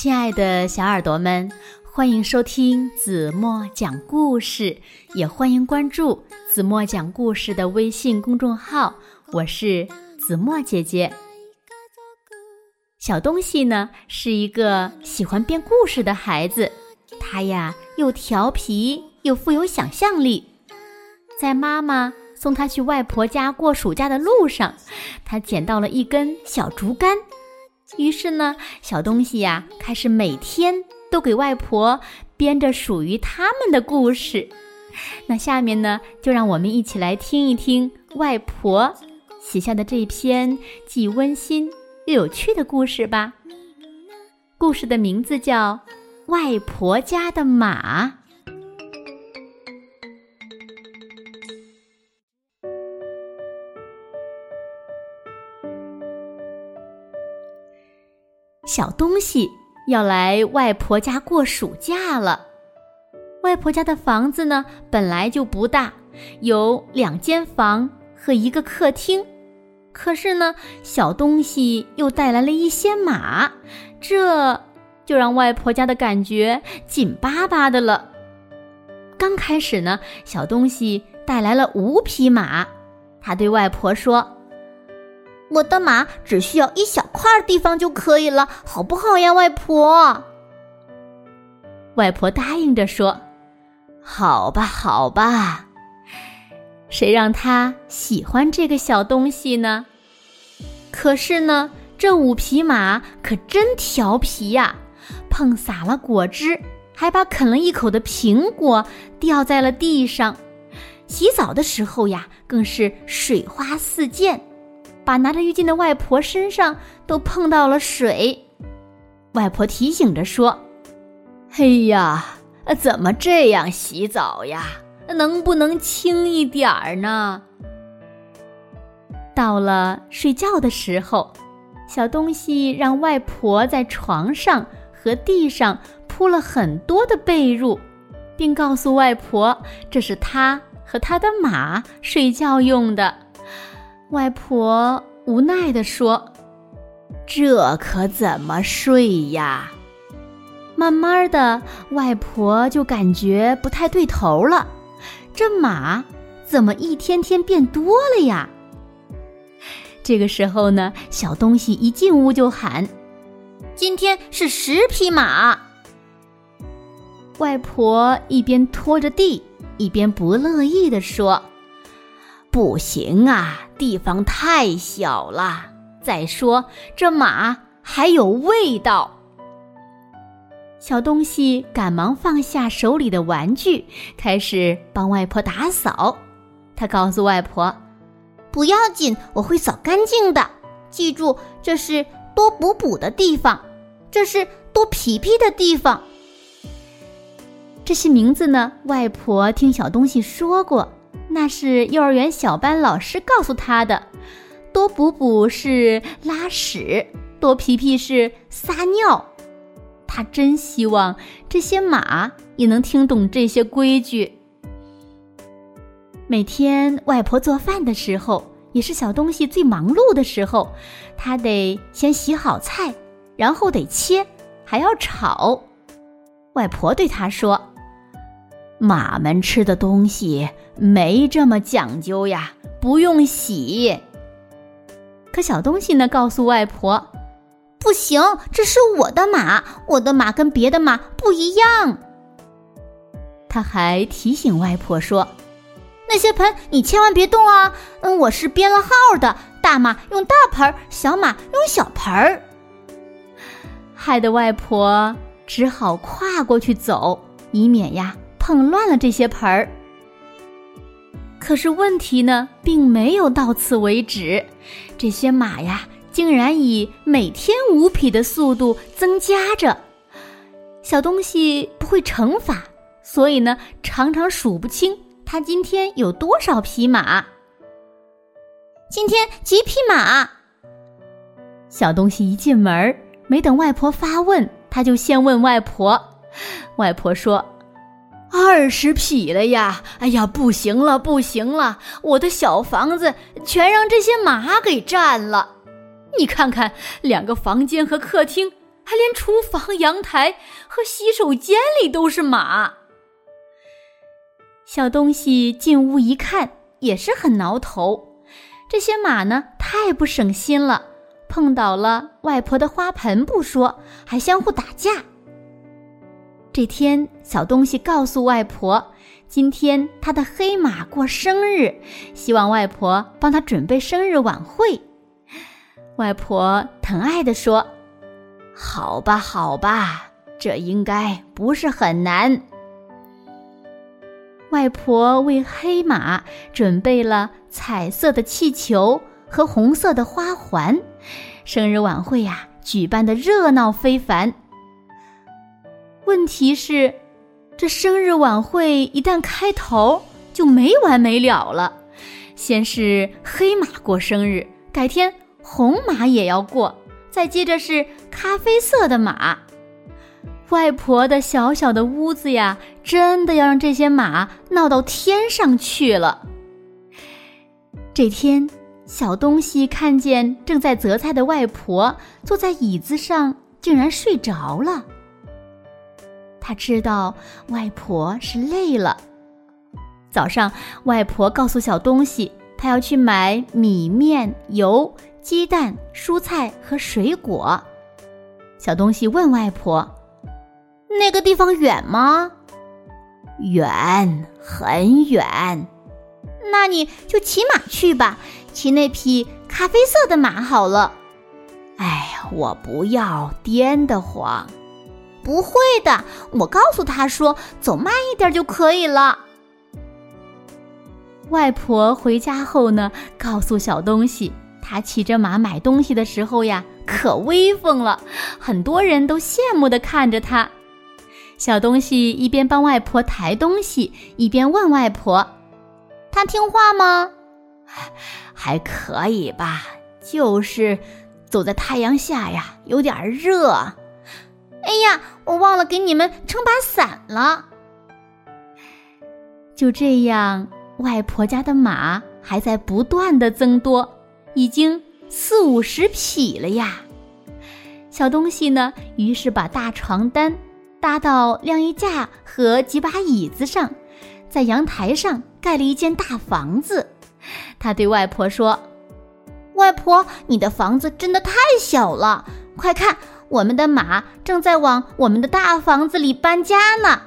亲爱的小耳朵们，欢迎收听子墨讲故事，也欢迎关注子墨讲故事的微信公众号。我是子墨姐姐。小东西呢是一个喜欢编故事的孩子，他呀又调皮又富有想象力。在妈妈送他去外婆家过暑假的路上，他捡到了一根小竹竿。于是呢，小东西呀，开始每天都给外婆编着属于他们的故事。那下面呢，就让我们一起来听一听外婆写下的这篇既温馨又有趣的故事吧。故事的名字叫《外婆家的马》。小东西要来外婆家过暑假了。外婆家的房子呢，本来就不大，有两间房和一个客厅。可是呢，小东西又带来了一些马，这就让外婆家的感觉紧巴巴的了。刚开始呢，小东西带来了五匹马，他对外婆说。我的马只需要一小块地方就可以了，好不好呀，外婆？外婆答应着说：“好吧，好吧。”谁让他喜欢这个小东西呢？可是呢，这五匹马可真调皮呀，碰洒了果汁，还把啃了一口的苹果掉在了地上。洗澡的时候呀，更是水花四溅。把拿着浴巾的外婆身上都碰到了水，外婆提醒着说：“哎呀，怎么这样洗澡呀？能不能轻一点儿呢？”到了睡觉的时候，小东西让外婆在床上和地上铺了很多的被褥，并告诉外婆这是他和他的马睡觉用的。外婆无奈地说：“这可怎么睡呀？”慢慢的，外婆就感觉不太对头了。这马怎么一天天变多了呀？这个时候呢，小东西一进屋就喊：“今天是十匹马。”外婆一边拖着地，一边不乐意地说。不行啊，地方太小了。再说这马还有味道。小东西赶忙放下手里的玩具，开始帮外婆打扫。他告诉外婆：“不要紧，我会扫干净的。记住，这是多补补的地方，这是多皮皮的地方。这些名字呢，外婆听小东西说过。”那是幼儿园小班老师告诉他的。多补补是拉屎，多皮皮是撒尿。他真希望这些马也能听懂这些规矩。每天外婆做饭的时候，也是小东西最忙碌的时候。他得先洗好菜，然后得切，还要炒。外婆对他说。马们吃的东西没这么讲究呀，不用洗。可小东西呢，告诉外婆：“不行，这是我的马，我的马跟别的马不一样。”他还提醒外婆说：“那些盆你千万别动啊！嗯，我是编了号的，大马用大盆，小马用小盆儿。”害得外婆只好跨过去走，以免呀。碰乱了这些盆儿，可是问题呢，并没有到此为止。这些马呀，竟然以每天五匹的速度增加着。小东西不会乘法，所以呢，常常数不清他今天有多少匹马。今天几匹马？小东西一进门，没等外婆发问，他就先问外婆。外婆说。二十匹了呀！哎呀，不行了，不行了！我的小房子全让这些马给占了。你看看，两个房间和客厅还连厨房、阳台和洗手间里都是马。小东西进屋一看，也是很挠头。这些马呢，太不省心了，碰倒了外婆的花盆不说，还相互打架。这天，小东西告诉外婆，今天他的黑马过生日，希望外婆帮他准备生日晚会。外婆疼爱地说：“好吧，好吧，这应该不是很难。”外婆为黑马准备了彩色的气球和红色的花环，生日晚会呀，举办的热闹非凡。问题是，这生日晚会一旦开头就没完没了了。先是黑马过生日，改天红马也要过，再接着是咖啡色的马。外婆的小小的屋子呀，真的要让这些马闹到天上去了。这天，小东西看见正在择菜的外婆坐在椅子上，竟然睡着了。他知道外婆是累了。早上，外婆告诉小东西，她要去买米面、油、鸡蛋、蔬菜和水果。小东西问外婆：“那个地方远吗？”“远，很远。”“那你就骑马去吧，骑那匹咖啡色的马好了。”“哎，我不要，颠得慌。”不会的，我告诉他说走慢一点就可以了。外婆回家后呢，告诉小东西，他骑着马买东西的时候呀，可威风了，很多人都羡慕的看着他。小东西一边帮外婆抬东西，一边问外婆：“他听话吗？”“还可以吧，就是走在太阳下呀，有点热。”哎呀，我忘了给你们撑把伞了。就这样，外婆家的马还在不断的增多，已经四五十匹了呀。小东西呢，于是把大床单搭到晾衣架和几把椅子上，在阳台上盖了一间大房子。他对外婆说：“外婆，你的房子真的太小了，快看。”我们的马正在往我们的大房子里搬家呢。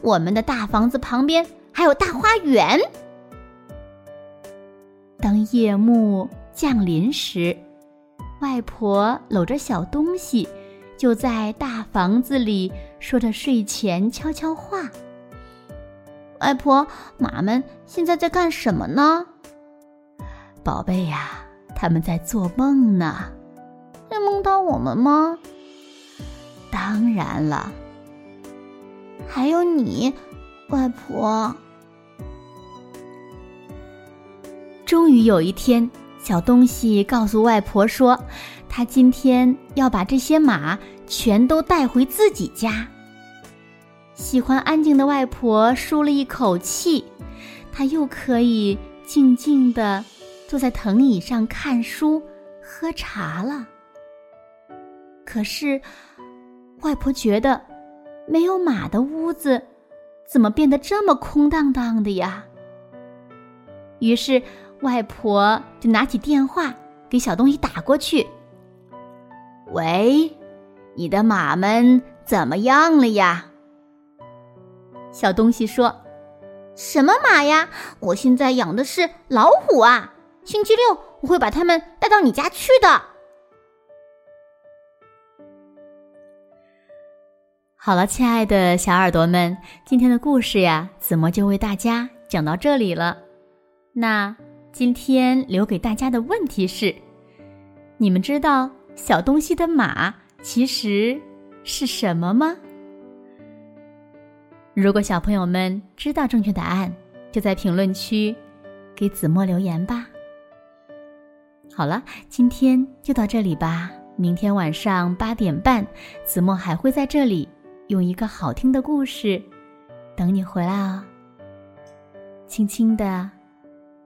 我们的大房子旁边还有大花园。当夜幕降临时，外婆搂着小东西，就在大房子里说着睡前悄悄话。外婆，马们现在在干什么呢？宝贝呀，他们在做梦呢。会梦到我们吗？当然了，还有你，外婆。终于有一天，小东西告诉外婆说，他今天要把这些马全都带回自己家。喜欢安静的外婆舒了一口气，她又可以静静的坐在藤椅上看书、喝茶了。可是。外婆觉得，没有马的屋子，怎么变得这么空荡荡的呀？于是，外婆就拿起电话给小东西打过去：“喂，你的马们怎么样了呀？”小东西说：“什么马呀？我现在养的是老虎啊！星期六我会把它们带到你家去的。”好了，亲爱的小耳朵们，今天的故事呀，子墨就为大家讲到这里了。那今天留给大家的问题是：你们知道小东西的马其实是什么吗？如果小朋友们知道正确答案，就在评论区给子墨留言吧。好了，今天就到这里吧。明天晚上八点半，子墨还会在这里。用一个好听的故事等你回来哦。轻轻的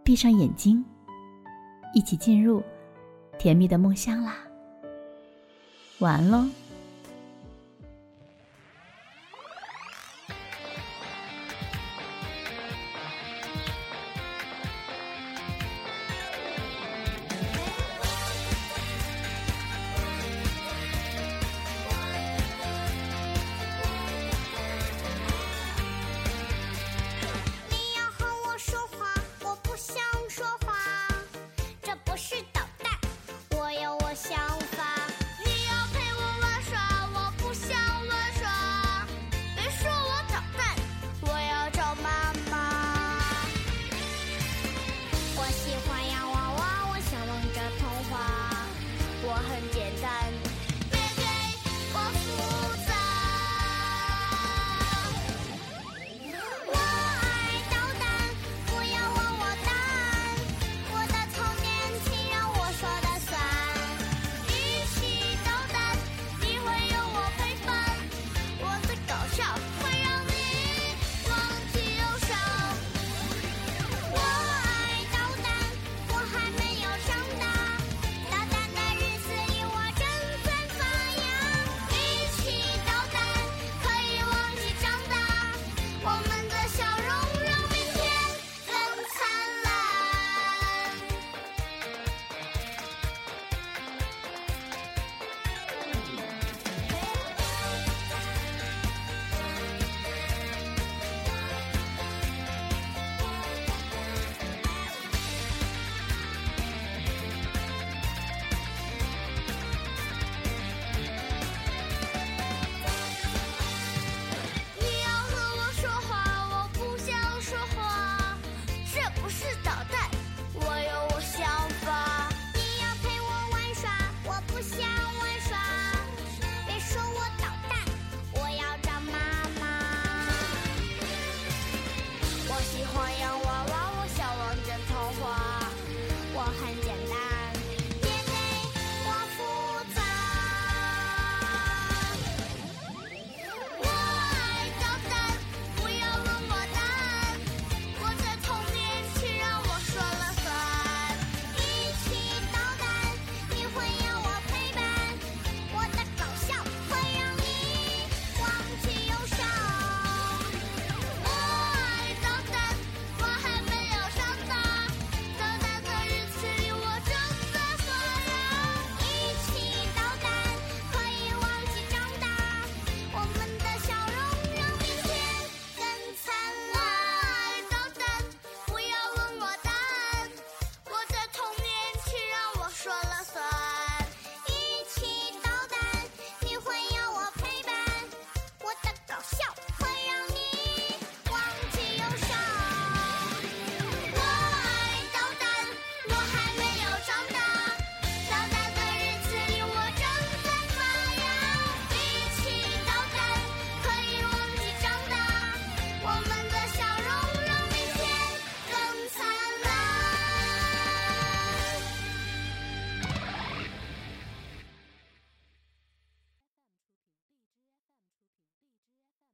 闭上眼睛，一起进入甜蜜的梦乡啦。晚安喽。